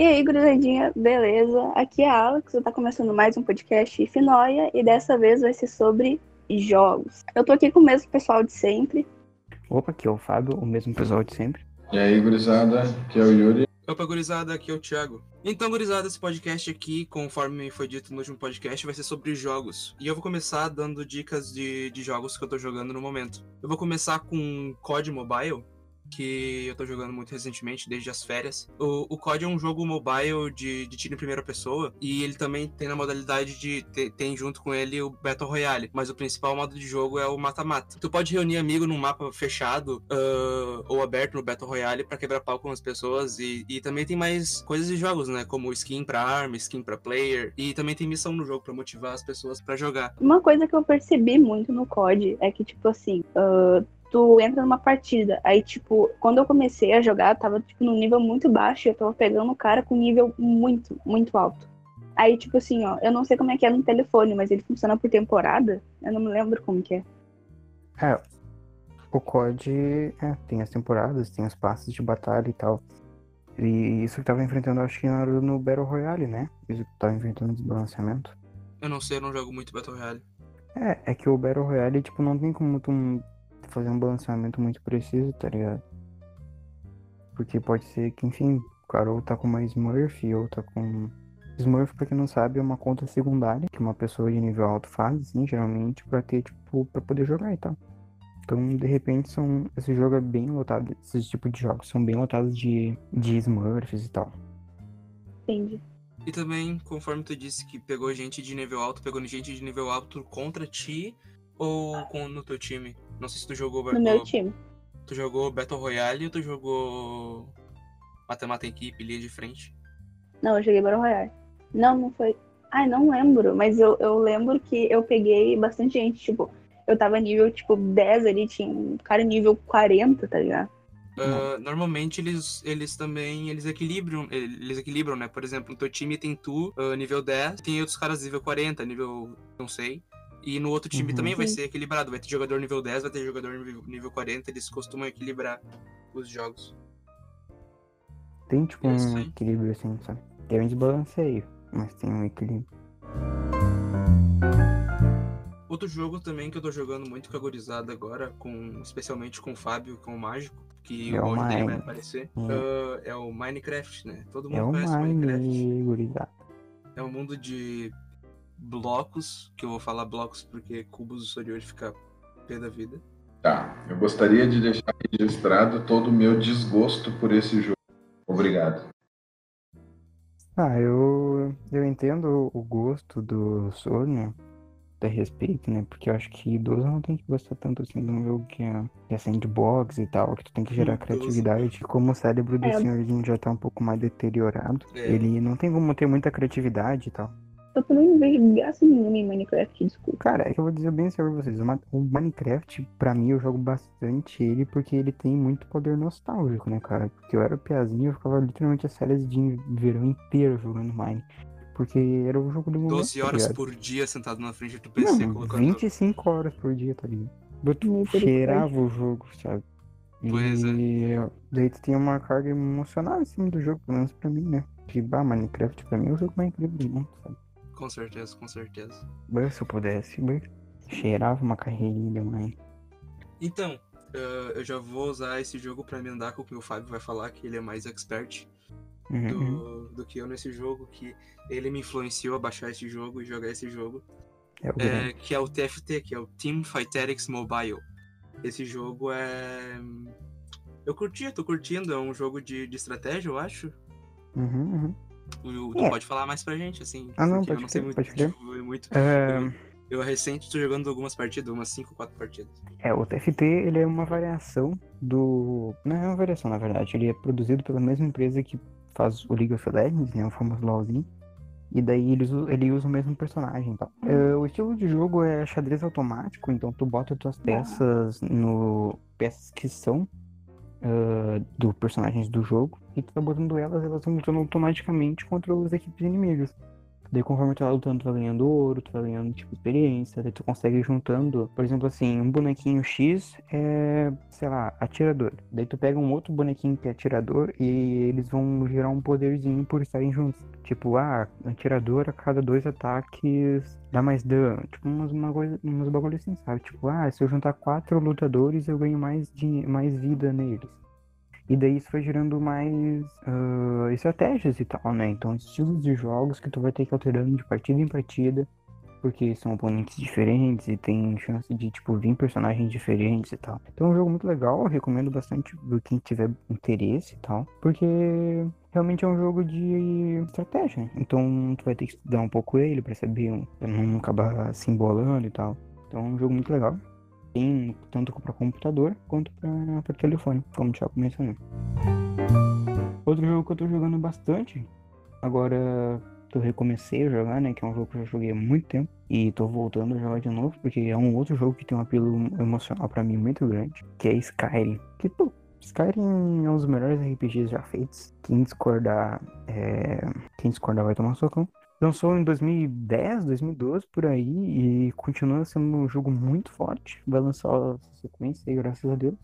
E aí, gurizadinha, beleza? Aqui é a Alex, eu tá começando mais um podcast Finóia e dessa vez vai ser sobre jogos. Eu tô aqui com o mesmo pessoal de sempre. Opa, aqui é o Fábio, o mesmo pessoal de sempre. E aí, gurizada, aqui é o Yuri. Opa, gurizada, aqui é o Thiago. Então, gurizada, esse podcast aqui, conforme foi dito no último podcast, vai ser sobre jogos. E eu vou começar dando dicas de, de jogos que eu tô jogando no momento. Eu vou começar com COD Mobile, que eu tô jogando muito recentemente, desde as férias. O, o COD é um jogo mobile de, de tiro em primeira pessoa, e ele também tem na modalidade de. Tem, junto com ele o Battle Royale, mas o principal modo de jogo é o mata-mata. Tu pode reunir amigo num mapa fechado uh, ou aberto no Battle Royale para quebrar pau com as pessoas, e, e também tem mais coisas de jogos, né? Como skin pra arma, skin pra player, e também tem missão no jogo para motivar as pessoas para jogar. Uma coisa que eu percebi muito no COD é que, tipo assim, uh, tu entra numa partida. Aí, tipo, quando eu comecei a jogar, tava, tipo, num nível muito baixo e eu tava pegando o cara com nível muito, muito alto. Aí, tipo assim, ó, eu não sei como é que é no telefone, mas ele funciona por temporada. Eu não me lembro como que é. É, o COD é, tem as temporadas, tem os passos de batalha e tal. E isso que tava enfrentando, acho que era no Battle Royale, né? Isso que tava enfrentando desbalanceamento. Eu não sei, eu não jogo muito Battle Royale. É, é que o Battle Royale, tipo, não tem como tu fazer um balanceamento muito preciso, tá ligado? Porque pode ser que, enfim, o cara ou tá com uma Smurf ou tá com. Smurf, pra quem não sabe, é uma conta secundária que uma pessoa de nível alto faz, assim, geralmente, pra ter, tipo, pra poder jogar e tal. Então, de repente, são. Esse jogo é bem lotado, esses tipos de jogos são bem lotados de, de Smurfs e tal. Entendi. E também, conforme tu disse que pegou gente de nível alto, pegou gente de nível alto contra ti ou com, no teu time? Não sei se tu jogou. No meu time. Tu jogou Battle Royale ou tu jogou Mata-Mata Equipe, linha de frente? Não, eu joguei Battle Royale. Não, não foi. Ai, não lembro, mas eu, eu lembro que eu peguei bastante gente, tipo, eu tava nível, tipo, 10 ali, tinha um cara nível 40, tá ligado? Uh, normalmente eles, eles também eles equilibram, eles equilibram, né? Por exemplo, no teu time tem tu, uh, nível 10, tem outros caras nível 40, nível, não sei. E no outro time Uhum. também vai ser equilibrado. Vai ter jogador nível 10, vai ter jogador nível, nível 40. Eles costumam equilibrar os jogos. Tem, tipo, É um equilíbrio, assim, sabe? Tem um desbalanceio, mas tem um equilíbrio. Outro jogo também que eu tô jogando muito com a gurizada agora, com, especialmente com o Fábio, com o Mágico, que É o hoje dele vai aparecer, Hum. uh, é o Minecraft, né? Todo mundo É o conhece o Minecraft. Mine, gurizada. É um mundo de blocos, que eu vou falar blocos porque cubos do Soriori fica pé da vida. Tá, eu gostaria de deixar registrado todo o meu desgosto por esse jogo. Obrigado. Ah, eu, eu entendo o gosto do Sony, a respeito, né? Porque eu acho que idoso não tem que gostar tanto assim de um jogo que é, que é sandbox e tal, que tu tem que gerar criatividade. Como o cérebro do É. senhorzinho já tá um pouco mais deteriorado, É. ele não tem como ter muita criatividade e tal. Eu também não vejo graça nenhuma em Minecraft, desculpa. Cara, é que eu vou dizer bem sério pra vocês. o O Minecraft, pra mim, eu jogo bastante ele porque ele tem muito poder nostálgico, né, cara? Porque eu era piazinho, eu ficava literalmente as férias de verão inteiro jogando Mine. Porque era o jogo do momento, 12 tá horas ligado? por dia sentado na frente do PC Não, colocando. 25 horas por dia, tá ligado? Eu cheirava o jogo, sabe? Pois é. E daí tu tem uma carga emocional em cima do jogo, pelo menos pra mim, né? Que, bah, Minecraft pra mim é o jogo mais incrível do mundo, sabe? Com certeza, com certeza. Bah, se eu pudesse, cheirava uma carreirinha, mãe. Então, eh, eu já vou usar esse jogo pra emendar com o que o Fábio vai falar, que ele é mais expert Uhum, do, do que eu nesse jogo, que ele me influenciou a baixar esse jogo e jogar esse jogo, É o é, que é o TFT, que é o Team Fighterix Mobile. Esse jogo é. Eu curti, tô curtindo, é um jogo de, de estratégia, eu acho. Uhum, uhum. O, tu É. pode falar mais pra gente, assim. Ah, não, porque eu pode não sei crer, muito. pode muito. É, Eu recente tô jogando algumas partidas, umas 5, 4 partidas. é, o TFT ele é uma variação do. Não é uma variação, na verdade. Ele é produzido pela mesma empresa que faz o League of Legends, né? O famoso LoLzinho. E daí ele usa, ele usa o mesmo personagem e tal. É, o estilo de jogo é xadrez automático, então tu bota tuas peças no. peças que são ah, do personagens do jogo. E tu tá botando elas, elas vão lutando automaticamente contra os equipes inimigas. Daí conforme tu vai lutando, tu vai ganhando ouro, tu vai ganhando, tipo, experiência, daí tu consegue juntando, por exemplo, assim, um bonequinho X é, sei lá, atirador. Daí tu pega um outro bonequinho que é atirador e eles vão gerar um poderzinho por estarem juntos. Tipo, ah, atirador a cada dois ataques dá mais dano. Tipo, umas, uma coisa, umas bagulho assim, sabe? Tipo, ah, se eu juntar quatro lutadores, eu ganho mais, mais vida neles. E daí isso foi gerando mais uh, estratégias e tal, né? Então, estilos de jogos que tu vai ter que alterando de partida em partida, porque são oponentes diferentes e tem chance de, tipo, vir personagens diferentes e tal. Então é um jogo muito legal, eu recomendo bastante pra quem tiver interesse e tal, porque realmente é um jogo de estratégia. Então tu vai ter que estudar um pouco ele pra saber, pra não acabar se embolando e tal. Então é um jogo muito legal. Tem tanto para computador quanto para telefone, como o Thiago mencionou. Outro jogo que eu tô jogando bastante, agora eu recomecei a jogar, né? Que é um jogo que eu já joguei há muito tempo. E tô voltando a jogar de novo, porque é um outro jogo que tem um apelo emocional para mim muito grande, que é Skyrim. Que, pô, Skyrim é um dos melhores RPGs já feitos. Quem discordar, é... quem discordar vai tomar socão. Lançou em 2010, 2012, por aí, e continua sendo um jogo muito forte. Vai lançar essa sequência aí, graças a Deus.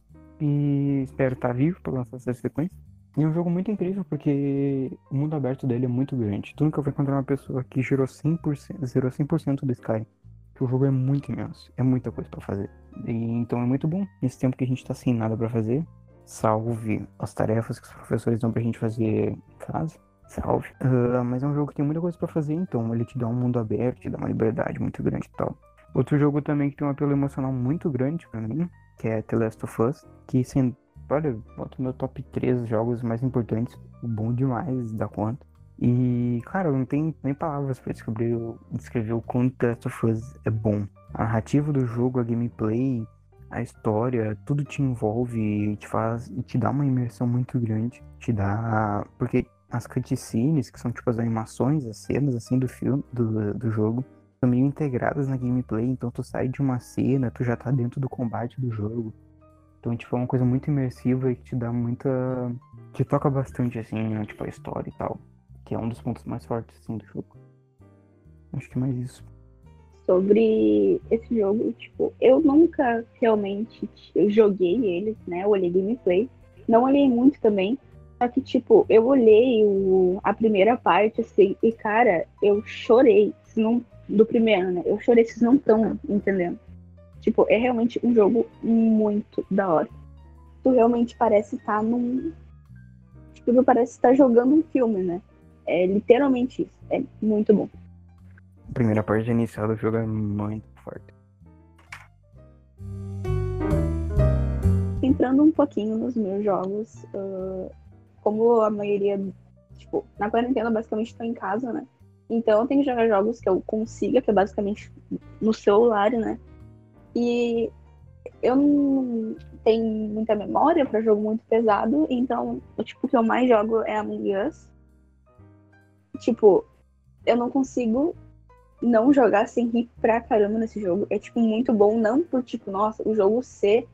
E espero estar vivo para lançar essa sequência. E é um jogo muito incrível, porque o mundo aberto dele é muito grande. Tu nunca vai encontrar uma pessoa que gerou 100%, zerou 100% do Sky. Que o jogo é muito imenso, é muita coisa para fazer. E, então é muito bom, nesse tempo que a gente tá sem nada para fazer, salve as tarefas que os professores dão pra gente fazer em casa Salve. Uh, mas é um jogo que tem muita coisa para fazer, então ele te dá um mundo aberto, te dá uma liberdade muito grande e tal. Outro jogo também que tem um apelo emocional muito grande para mim, que é The Last of Us, que sem, olha, bota no meu top 3 jogos mais importantes, bom demais da conta. E, cara, não tem nem palavras para descrever, descrever o quanto The Last of Us é bom. A narrativa do jogo, a gameplay, a história, tudo te envolve te faz te dá uma imersão muito grande. Te dá. Porque as cutscenes, que são tipo as animações, as cenas assim do filme, do, do jogo, são meio integradas na gameplay, então tu sai de uma cena, tu já tá dentro do combate do jogo. Então, tipo, é uma coisa muito imersiva e que te dá muita. te toca bastante, assim, né? tipo, a história e tal. Que é um dos pontos mais fortes, assim, do jogo. Acho que é mais isso. Sobre esse jogo, tipo, eu nunca realmente eu joguei ele, né? Eu olhei gameplay. Não olhei muito também, só que, tipo, eu olhei o, a primeira parte, assim, e, cara, eu chorei. Não, do primeiro, né? Eu chorei, vocês não estão entendendo. Tipo, é realmente um jogo muito da hora. Tu realmente parece estar tá num. Tipo, tu parece estar tá jogando um filme, né? É literalmente isso. É muito bom. A primeira parte inicial do jogo é muito forte. Entrando um pouquinho nos meus jogos, uh, como a maioria, tipo, na quarentena basicamente estou em casa, né? Então eu tenho que jogar jogos que eu consiga, que é basicamente no celular, né? E eu não tenho muita memória para jogo muito pesado, então o tipo que eu mais jogo é Among Us. Tipo, eu não consigo não jogar sem rir pra caramba nesse jogo. É tipo muito bom, não por tipo, nossa, o jogo ser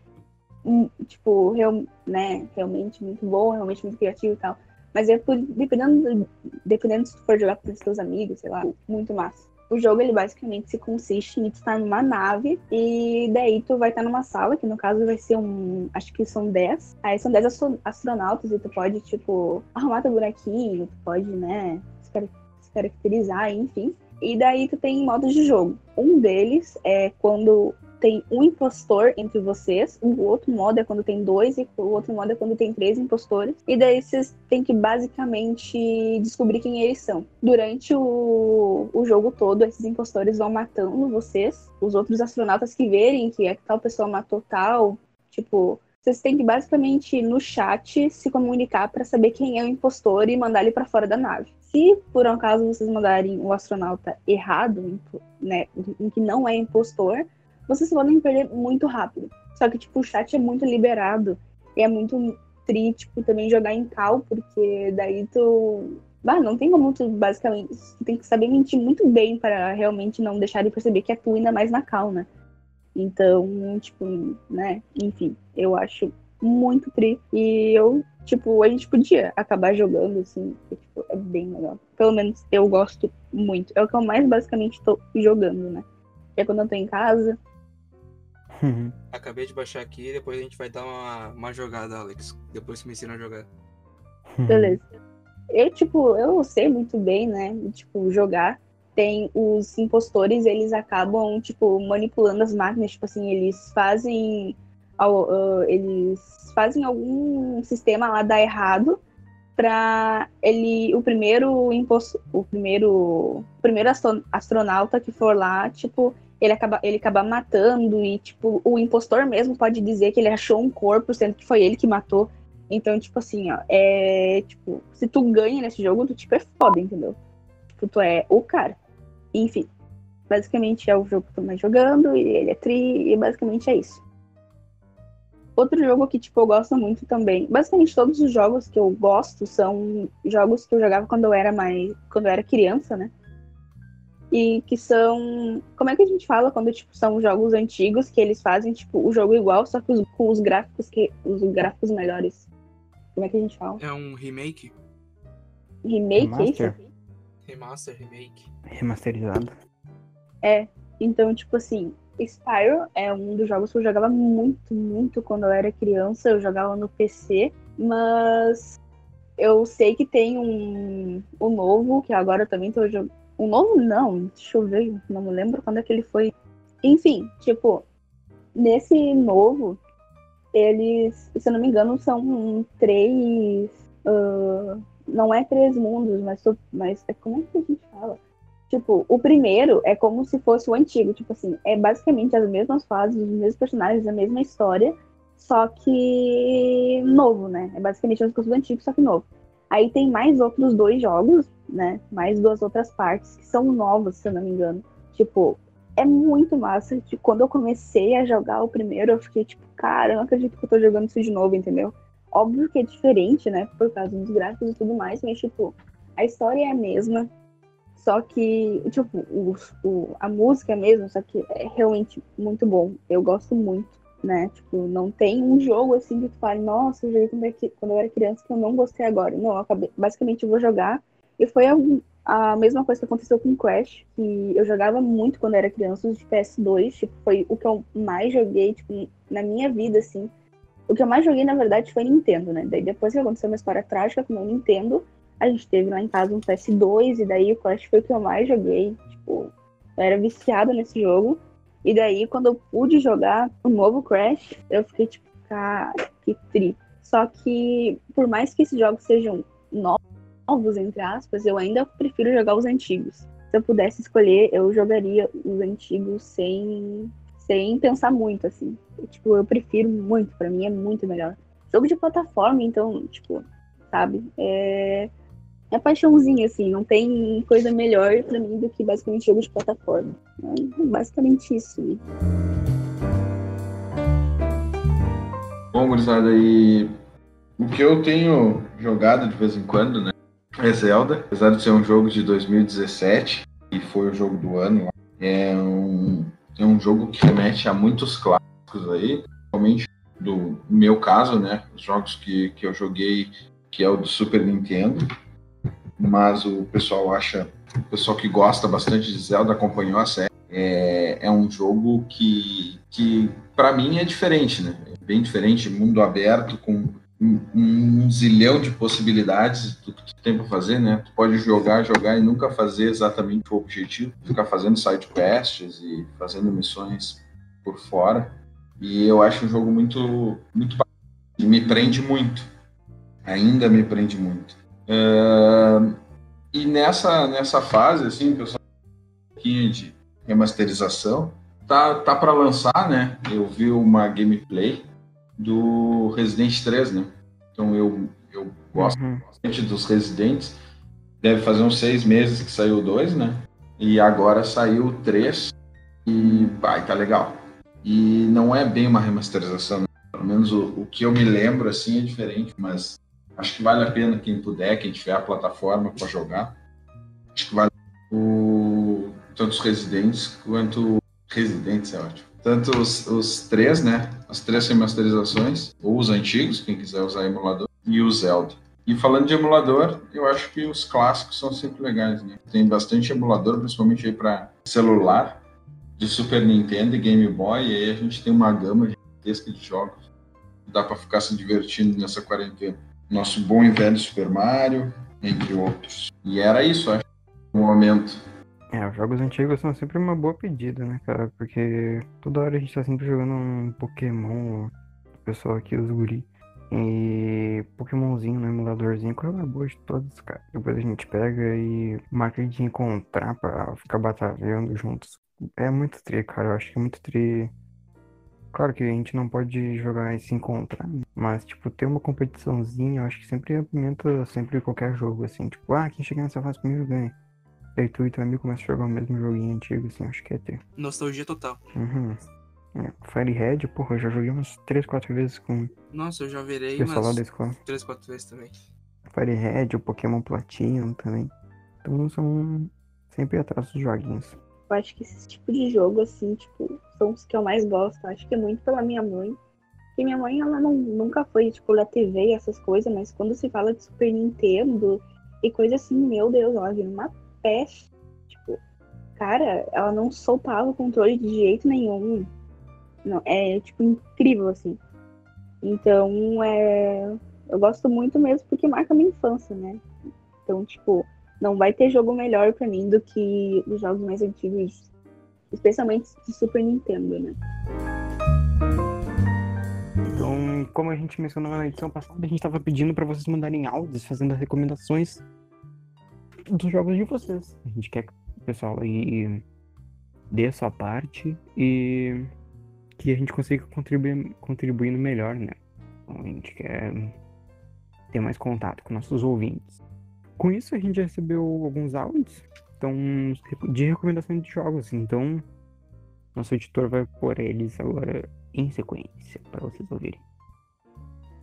tipo, real, né, realmente muito bom, realmente muito criativo e tal. Mas é por, dependendo, dependendo se tu for jogar com os teus amigos, sei lá, muito massa. O jogo, ele basicamente se consiste em estar numa nave e daí tu vai estar numa sala, que no caso vai ser um, acho que são 10. Aí são 10 astronautas e tu pode, tipo, arrumar teu bonequinho, tu pode, né, se caracterizar, enfim. E daí tu tem modos de jogo. Um deles é quando tem um impostor entre vocês, o outro modo é quando tem dois, e o outro modo é quando tem três impostores. E daí vocês têm que basicamente descobrir quem eles são. Durante o, o jogo todo, esses impostores vão matando vocês, os outros astronautas que verem que é tal pessoa matou tal, tipo, vocês têm que basicamente no chat se comunicar para saber quem é o impostor e mandar ele para fora da nave. Se por um acaso vocês mandarem o astronauta errado, né, em que não é impostor, vocês podem perder muito rápido. Só que, tipo, o chat é muito liberado. E é muito tri, tipo, também jogar em cal, porque daí tu. Bah, não tem como tu, basicamente. Tu tem que saber mentir muito bem para realmente não deixar de perceber que é tu ainda mais na cal, né? Então, tipo, né? Enfim, eu acho muito tri. E eu, tipo, a gente podia acabar jogando, assim, porque, tipo, é bem legal. Pelo menos eu gosto muito. É o que eu mais basicamente tô jogando, né? É quando eu tô em casa. Acabei de baixar aqui e depois a gente vai dar uma, uma jogada, Alex. Depois você me ensina a jogar. Beleza. Eu, tipo, eu sei muito bem, né? Tipo, jogar. Tem os impostores, eles acabam, tipo, manipulando as máquinas. Tipo assim, eles fazem. Uh, eles fazem algum sistema lá dar errado para ele o primeiro imposto, o primeiro o primeiro astronauta que for lá tipo ele acaba ele acaba matando e tipo o impostor mesmo pode dizer que ele achou um corpo sendo que foi ele que matou então, tipo assim, ó, é. Tipo, se tu ganha nesse jogo, tu tipo é foda, entendeu? Tipo, tu é o cara. Enfim. Basicamente é o jogo que tu mais jogando, e ele é tri, e basicamente é isso. Outro jogo que, tipo, eu gosto muito também. Basicamente, todos os jogos que eu gosto são jogos que eu jogava quando eu era mais. quando eu era criança, né? E que são. Como é que a gente fala quando, tipo, são jogos antigos que eles fazem, tipo, o jogo igual, só que os, com os gráficos que. os gráficos melhores. Como é que a gente fala? É um remake? Remake, Remaster? é isso? Remaster, remake. Remasterizado. É. Então, tipo assim, Spyro é um dos jogos que eu jogava muito, muito quando eu era criança. Eu jogava no PC, mas eu sei que tem um, um novo, que agora eu também tô Um novo não, deixa eu ver, não me lembro quando é que ele foi. Enfim, tipo, nesse novo, eles, se eu não me engano, são três. ah, não é três mundos, mas, mas é como é que a gente fala? Tipo, o primeiro é como se fosse o antigo. Tipo assim, é basicamente as mesmas fases, os mesmos personagens, a mesma história, só que novo, né? É basicamente as coisas do antigo, só que novo. Aí tem mais outros dois jogos, né? Mais duas outras partes que são novas, se eu não me engano. Tipo, é muito massa. Tipo, quando eu comecei a jogar o primeiro, eu fiquei tipo, cara, eu não acredito que eu tô jogando isso de novo, entendeu? Óbvio que é diferente, né? Por causa dos gráficos e tudo mais, mas, tipo, a história é a mesma. Só que, tipo, o, o- a música mesmo, só que é realmente muito bom. Eu gosto muito, né? Tipo, não tem um jogo assim que tu fale, nossa, eu joguei quando quando eu era criança que eu não gostei agora. Não, eu acabei, basicamente eu vou jogar. E foi a, mesma coisa que aconteceu com Crash, que eu jogava muito quando era criança, os de PS2, tipo, foi o que eu mais joguei, tipo, na minha vida, assim. O que eu mais joguei, na verdade, foi Nintendo, né? Daí depois que aconteceu uma história trágica com o Nintendo, a gente teve lá em casa um PS2, e daí o Crash foi o que eu mais joguei. Tipo, eu era viciada nesse jogo. E daí, quando eu pude jogar o novo Crash, eu fiquei tipo, cara, que tri. Só que, por mais que esses jogos sejam novos, entre aspas, eu ainda prefiro jogar os antigos. Se eu pudesse escolher, eu jogaria os antigos sem, sem pensar muito, assim. Tipo, eu prefiro muito, pra mim é muito melhor. Jogo de plataforma, então, tipo, sabe? É, é paixãozinha, assim, não tem coisa melhor pra mim do que basicamente jogo de plataforma. É basicamente isso. né? Bom, gurizada, e o que eu tenho jogado de vez em quando, né? É Zelda, apesar de ser um jogo de 2017 e foi o jogo do ano, é um, é um jogo que remete a muitos clássicos aí, principalmente do meu caso, né? Os jogos que, que eu joguei, que é o do Super Nintendo, mas o pessoal acha, o pessoal que gosta bastante de Zelda acompanhou a série. É, é um jogo que, que para mim é diferente, né? É bem diferente, mundo aberto com um, zilhão de possibilidades do que tu tem para fazer, né? Tu pode jogar, jogar e nunca fazer exatamente o objetivo, ficar fazendo side quests e fazendo missões por fora. E eu acho um jogo muito, muito e me prende muito. Ainda me prende muito. Ah, e nessa nessa fase, assim, pessoal, um pouquinho de remasterização, tá tá para lançar, né? Eu vi uma gameplay do Resident 3, né? Então eu, eu gosto Uhum. bastante dos Residentes. Deve fazer uns seis meses que saiu o 2, né? E agora saiu o 3 e vai, tá legal. E não é bem uma remasterização, né? pelo menos o, o que eu me lembro assim é diferente, mas acho que vale a pena quem puder, quem tiver a plataforma para jogar. Acho que vale o tanto os Residentes quanto Residentes é ótimo. Tanto os, os três, né? As três remasterizações, ou os antigos, quem quiser usar emulador, e o Zelda. E falando de emulador, eu acho que os clássicos são sempre legais, né? Tem bastante emulador, principalmente aí para celular, de Super Nintendo e Game Boy, e aí a gente tem uma gama gigantesca de jogos. Dá para ficar se divertindo nessa quarentena. Nosso bom e velho Super Mario, entre outros. E era isso, acho, no momento. É, os jogos antigos são sempre uma boa pedida, né, cara? Porque toda hora a gente tá sempre jogando um Pokémon, o pessoal aqui, os guri. E Pokémonzinho no emuladorzinho, qual é a boa de todos, cara? Depois a gente pega e marca de encontrar pra ficar batalhando juntos. É muito tri, cara. Eu acho que é muito tri. Claro que a gente não pode jogar e se encontrar, né? mas, tipo, ter uma competiçãozinha, eu acho que sempre apimenta sempre qualquer jogo, assim. Tipo, ah, quem chegar nessa fase primeiro ganha. Daí tu e teu amigo começam a jogar o mesmo joguinho antigo, assim, acho que é ter. Nostalgia total. Uhum. É, Firehead, porra, eu já joguei umas 3, 4 vezes com Nossa, eu já virei pessoal umas da escola. 3, 4 vezes também. Firehead, o Pokémon Platinum também. Então são sempre atrás dos joguinhos. Eu acho que esse tipo de jogo, assim, tipo, são os que eu mais gosto. Acho que é muito pela minha mãe. Porque minha mãe, ela não, nunca foi, tipo, da TV e essas coisas, mas quando se fala de Super Nintendo e coisa assim, meu Deus, ela vira uma peste. Tipo, cara, ela não soltava o controle de jeito nenhum. Não, é, tipo, incrível, assim. Então, é... Eu gosto muito mesmo porque marca minha infância, né? Então, tipo, não vai ter jogo melhor pra mim do que os jogos mais antigos, especialmente de Super Nintendo, né? Então, como a gente mencionou na edição passada, a gente tava pedindo pra vocês mandarem áudios fazendo as recomendações dos jogos de vocês. A gente quer que o pessoal aí dê a sua parte e que a gente consiga contribuir contribuindo melhor, né? Então, a gente quer ter mais contato com nossos ouvintes. Com isso, a gente já recebeu alguns áudios então, de recomendações de jogos. Então, nosso editor vai pôr eles agora em sequência para vocês ouvirem.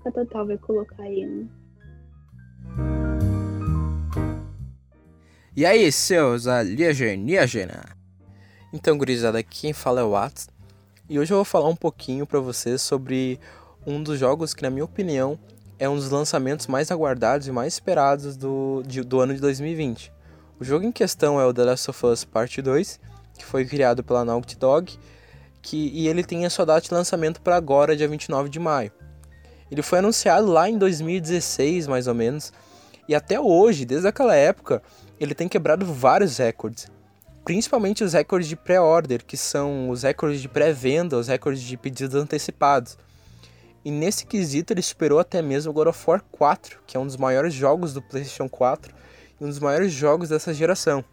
A Total vai colocar aí, né? E aí, seus alienígenas? Então, gurizada, quem fala é o Watts. E hoje eu vou falar um pouquinho para vocês sobre um dos jogos que, na minha opinião, é um dos lançamentos mais aguardados e mais esperados do, de, do ano de 2020. O jogo em questão é o The Last of Us Part 2, que foi criado pela Naughty Dog, que, e ele tem a sua data de lançamento para agora, dia 29 de maio. Ele foi anunciado lá em 2016, mais ou menos, e até hoje, desde aquela época, ele tem quebrado vários recordes. Principalmente os recordes de pré-order, que são os recordes de pré-venda, os recordes de pedidos antecipados. E nesse quesito ele superou até mesmo o God of War 4, que é um dos maiores jogos do PlayStation 4 e um dos maiores jogos dessa geração.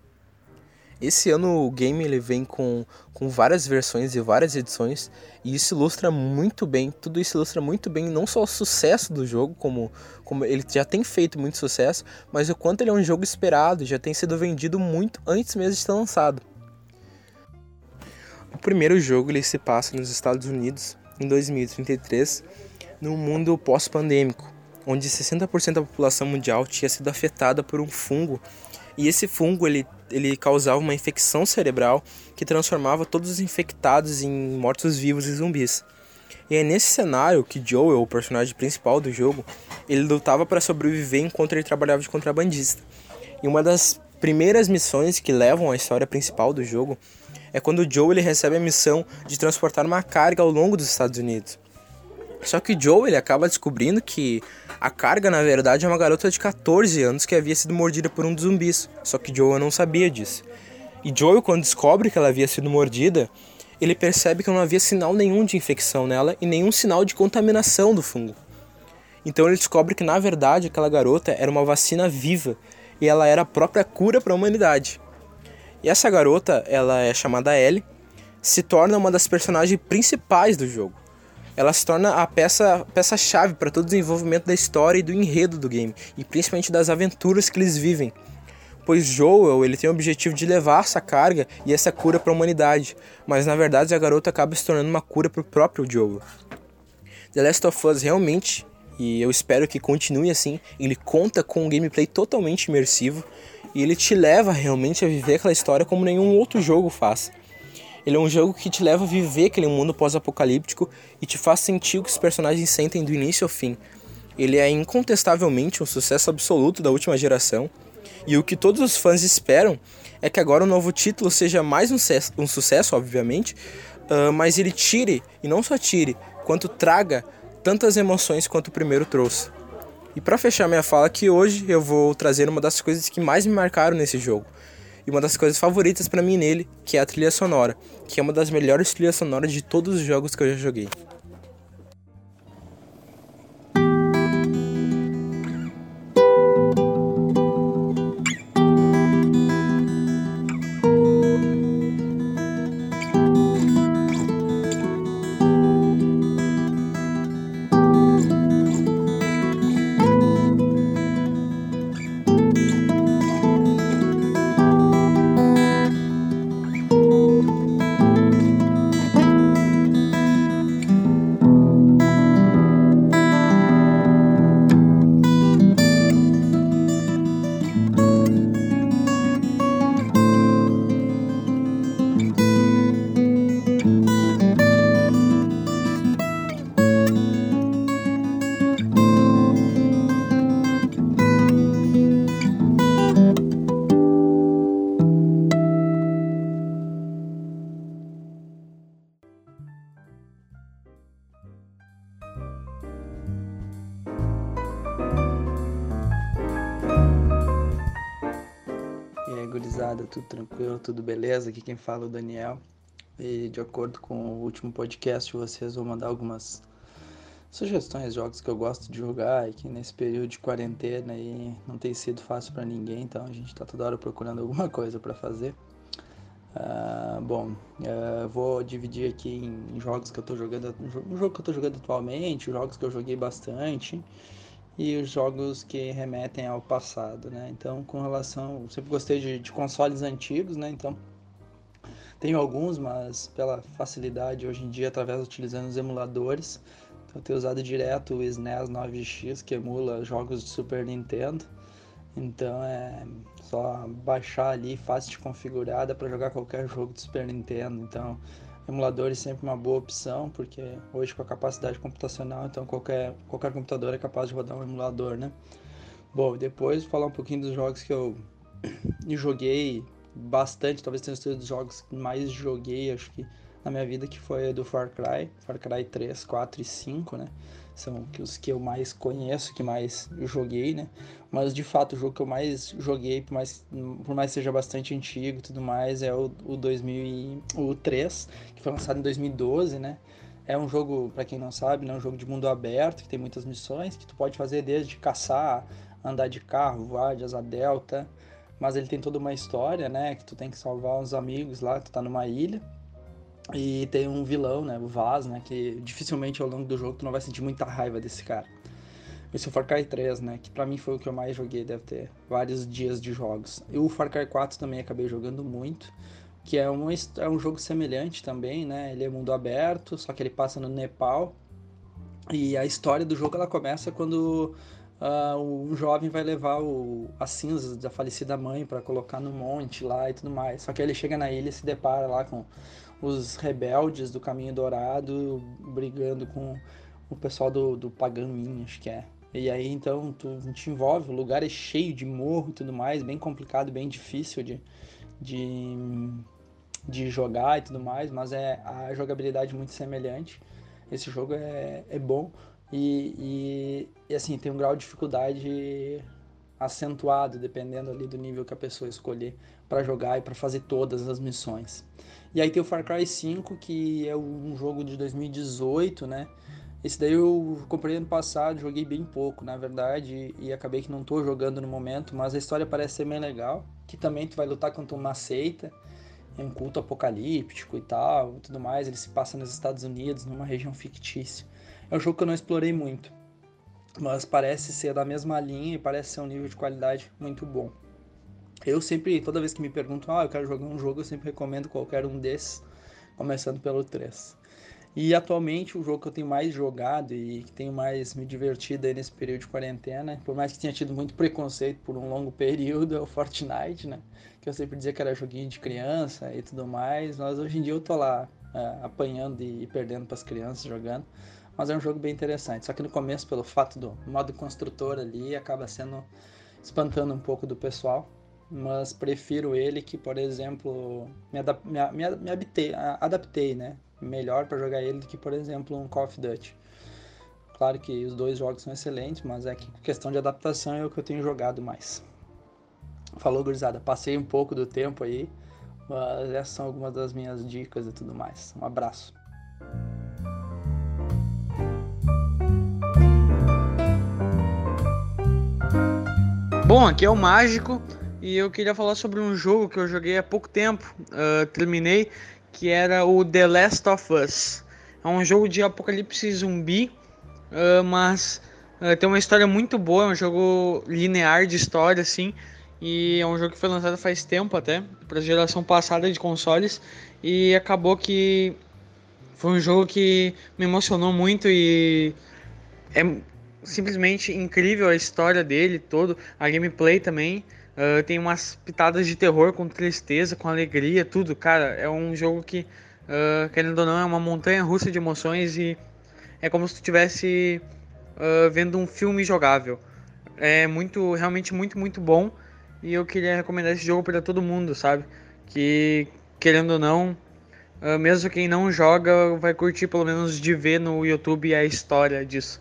Esse ano o game ele vem com, com várias versões e várias edições, e isso ilustra muito bem, tudo isso ilustra muito bem não só o sucesso do jogo, como, como ele já tem feito muito sucesso, mas o quanto ele é um jogo esperado, já tem sido vendido muito antes mesmo de ser lançado. O primeiro jogo ele se passa nos Estados Unidos em 2033, num mundo pós-pandêmico, onde 60% da população mundial tinha sido afetada por um fungo, e esse fungo ele ele causava uma infecção cerebral que transformava todos os infectados em mortos-vivos e zumbis. E é nesse cenário que Joel, o personagem principal do jogo, ele lutava para sobreviver enquanto ele trabalhava de contrabandista. E uma das primeiras missões que levam à história principal do jogo é quando Joel ele recebe a missão de transportar uma carga ao longo dos Estados Unidos. Só que Joe ele acaba descobrindo que a carga na verdade é uma garota de 14 anos que havia sido mordida por um dos zumbis. Só que Joe não sabia disso. E Joe, quando descobre que ela havia sido mordida, ele percebe que não havia sinal nenhum de infecção nela e nenhum sinal de contaminação do fungo. Então ele descobre que na verdade aquela garota era uma vacina viva e ela era a própria cura para a humanidade. E essa garota, ela é chamada Ellie, se torna uma das personagens principais do jogo ela se torna a peça peça chave para todo o desenvolvimento da história e do enredo do game, e principalmente das aventuras que eles vivem. Pois Joel ele tem o objetivo de levar essa carga e essa cura para a humanidade, mas na verdade a garota acaba se tornando uma cura para o próprio Joel. The Last of Us realmente, e eu espero que continue assim, ele conta com um gameplay totalmente imersivo e ele te leva realmente a viver aquela história como nenhum outro jogo faz. Ele é um jogo que te leva a viver aquele mundo pós-apocalíptico e te faz sentir o que os personagens sentem do início ao fim. Ele é incontestavelmente um sucesso absoluto da última geração, e o que todos os fãs esperam é que agora o novo título seja mais um, um sucesso, obviamente, uh, mas ele tire, e não só tire, quanto traga tantas emoções quanto o primeiro trouxe. E para fechar minha fala aqui hoje, eu vou trazer uma das coisas que mais me marcaram nesse jogo. E uma das coisas favoritas para mim nele, que é a trilha sonora, que é uma das melhores trilhas sonoras de todos os jogos que eu já joguei. Tudo tranquilo, tudo beleza? Aqui quem fala é o Daniel. E de acordo com o último podcast, vocês vão mandar algumas sugestões de jogos que eu gosto de jogar e que nesse período de quarentena aí não tem sido fácil para ninguém, então a gente tá toda hora procurando alguma coisa para fazer. Uh, bom, uh, vou dividir aqui em jogos que eu tô jogando, um jogo que eu tô jogando atualmente, jogos que eu joguei bastante e os jogos que remetem ao passado, né? Então, com relação, eu sempre gostei de, de consoles antigos, né? Então, tenho alguns, mas pela facilidade hoje em dia, através utilizando os emuladores, eu tenho usado direto o SNES 9X que emula jogos de Super Nintendo. Então é só baixar ali, fácil de configurar, dá para jogar qualquer jogo de Super Nintendo. Então Emulador é sempre uma boa opção, porque hoje com a capacidade computacional, então qualquer, qualquer computador é capaz de rodar um emulador, né? Bom, depois falar um pouquinho dos jogos que eu joguei bastante, talvez tenha sido os jogos que mais joguei, acho que na minha vida, que foi do Far Cry, Far Cry 3, 4 e 5, né? São os que eu mais conheço, que mais joguei, né? Mas de fato o jogo que eu mais joguei, por mais, por mais seja bastante antigo e tudo mais, é o, o 2003, que foi lançado em 2012, né? É um jogo, para quem não sabe, né? um jogo de mundo aberto, que tem muitas missões, que tu pode fazer desde caçar, andar de carro, voar de asa delta, mas ele tem toda uma história, né? Que tu tem que salvar uns amigos lá, tu tá numa ilha. E tem um vilão, né? O Vaz, né? Que dificilmente ao longo do jogo tu não vai sentir muita raiva desse cara. Esse é o Far Cry 3, né? Que pra mim foi o que eu mais joguei, deve ter vários dias de jogos. E o Far Cry 4 também acabei jogando muito. Que é um, é um jogo semelhante também, né? Ele é mundo aberto, só que ele passa no Nepal. E a história do jogo ela começa quando uh, um jovem vai levar o, as cinzas da falecida mãe para colocar no monte lá e tudo mais. Só que ele chega na ilha e se depara lá com os rebeldes do Caminho Dourado brigando com o pessoal do, do Pagamin, acho que é. E aí então tu te envolve, o lugar é cheio de morro e tudo mais, bem complicado, bem difícil de, de, de jogar e tudo mais, mas é a jogabilidade muito semelhante. Esse jogo é, é bom e, e, e assim, tem um grau de dificuldade acentuado, dependendo ali do nível que a pessoa escolher para jogar e para fazer todas as missões. E aí tem o Far Cry 5, que é um jogo de 2018, né? Esse daí eu comprei ano passado, joguei bem pouco, na verdade, e acabei que não tô jogando no momento, mas a história parece ser bem legal, que também tu vai lutar contra uma seita, é um culto apocalíptico e tal, tudo mais, ele se passa nos Estados Unidos, numa região fictícia. É um jogo que eu não explorei muito, mas parece ser da mesma linha e parece ser um nível de qualidade muito bom. Eu sempre, toda vez que me perguntam, ah, eu quero jogar um jogo, eu sempre recomendo qualquer um desses, começando pelo 3. E atualmente o jogo que eu tenho mais jogado e que tenho mais me divertido aí nesse período de quarentena, por mais que tenha tido muito preconceito por um longo período, é o Fortnite, né? Que eu sempre dizia que era joguinho de criança e tudo mais, mas hoje em dia eu tô lá é, apanhando e perdendo para as crianças jogando. Mas é um jogo bem interessante. Só que no começo, pelo fato do modo construtor ali, acaba sendo espantando um pouco do pessoal. Mas prefiro ele que, por exemplo, me, adap me, me, me adaptei, adaptei, né? melhor para jogar ele do que, por exemplo, um Call of Duty. Claro que os dois jogos são excelentes, mas é que questão de adaptação é o que eu tenho jogado mais. Falou, gurizada. Passei um pouco do tempo aí, mas essas são algumas das minhas dicas e tudo mais. Um abraço. Bom, aqui é o Mágico e eu queria falar sobre um jogo que eu joguei há pouco tempo. Uh, terminei que era o The Last of Us. É um jogo de apocalipse zumbi, uh, mas uh, tem uma história muito boa, é um jogo linear de história, assim, e é um jogo que foi lançado faz tempo até, para a geração passada de consoles, e acabou que foi um jogo que me emocionou muito e é simplesmente incrível a história dele todo, a gameplay também. Uh, tem umas pitadas de terror com tristeza, com alegria, tudo. Cara, é um jogo que, uh, querendo ou não, é uma montanha russa de emoções e é como se tu estivesse uh, vendo um filme jogável. É muito, realmente muito, muito bom. E eu queria recomendar esse jogo para todo mundo, sabe? Que, querendo ou não, mesmo quem não joga vai curtir pelo menos de ver no YouTube a história disso.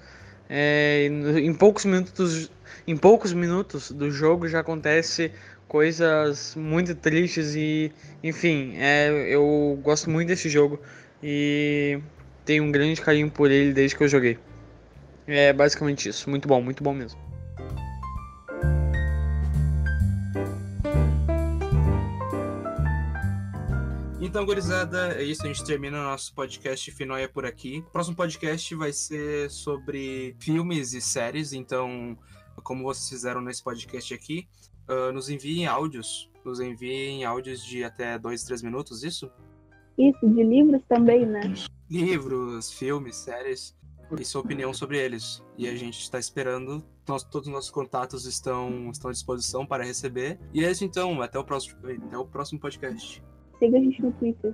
É, em poucos minutos em poucos minutos do jogo já acontece coisas muito tristes e enfim é, eu gosto muito desse jogo e tenho um grande carinho por ele desde que eu joguei. É basicamente isso. Muito bom muito bom mesmo Então, gurizada, é isso. A gente termina o nosso podcast Finóia por aqui. O próximo podcast vai ser sobre filmes e séries. Então, como vocês fizeram nesse podcast aqui, uh, nos enviem áudios. Nos enviem áudios de até dois, três minutos, isso? Isso, de livros também, né? Livros, filmes, séries e sua opinião sobre eles. E a gente está esperando. Nós, todos os nossos contatos estão, estão à disposição para receber. E é isso então. Até o próximo, até o próximo podcast. Siga a gente no Twitter.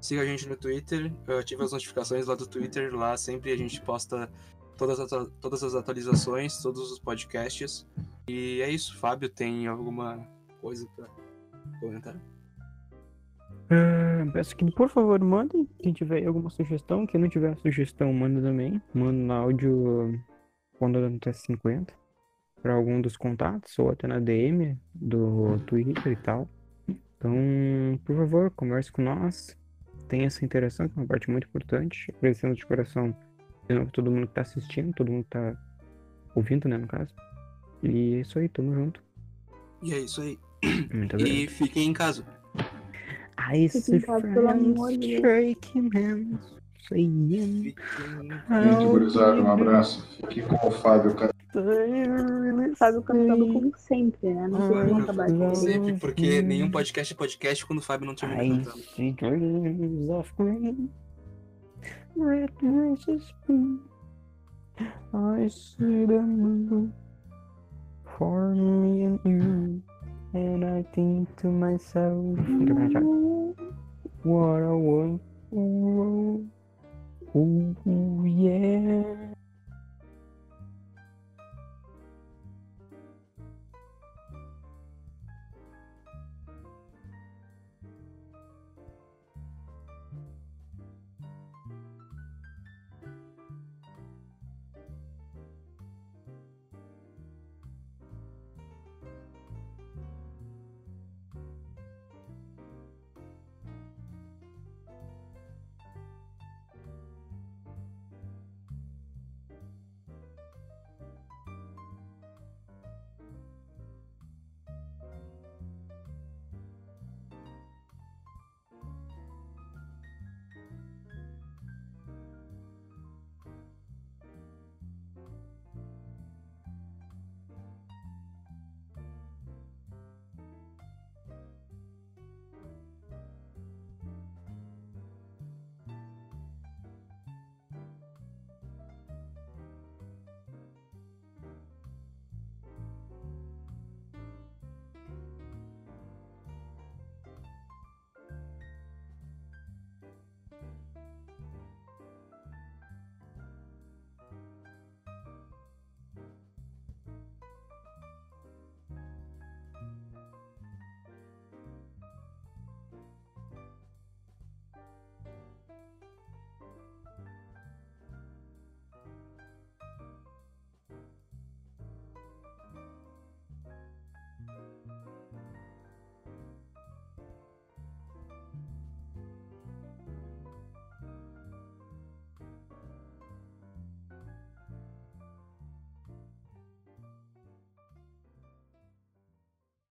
Siga a gente no Twitter. Ative as notificações lá do Twitter. Lá sempre a gente posta todas as, todas as atualizações, todos os podcasts. E é isso. Fábio, tem alguma coisa para comentar? Uh, peço que, por favor, mandem. Quem tiver alguma sugestão, quem não tiver sugestão, manda também. Manda no áudio quando até 50 para algum dos contatos ou até na DM do Twitter e tal. Então, por favor, converse com nós. Tenha essa interação, que é uma parte muito importante. Agradecendo de coração todo mundo que tá assistindo, todo mundo que tá ouvindo, né, no caso. E é isso aí, tamo junto. E é isso aí. Muito e fiquem em casa. I see friends shaking hands, saying... Gente, gurizada, um abraço. Fique com o Fábio, cara. Fábio cantando como sempre, né? Não tem muita Como sempre, porque nenhum podcast é podcast quando o Fábio não termina cantando. I see dreams of green. red roses blue. I see the moon for me and you, and I think to myself, what a wonderful world. Oh yeah.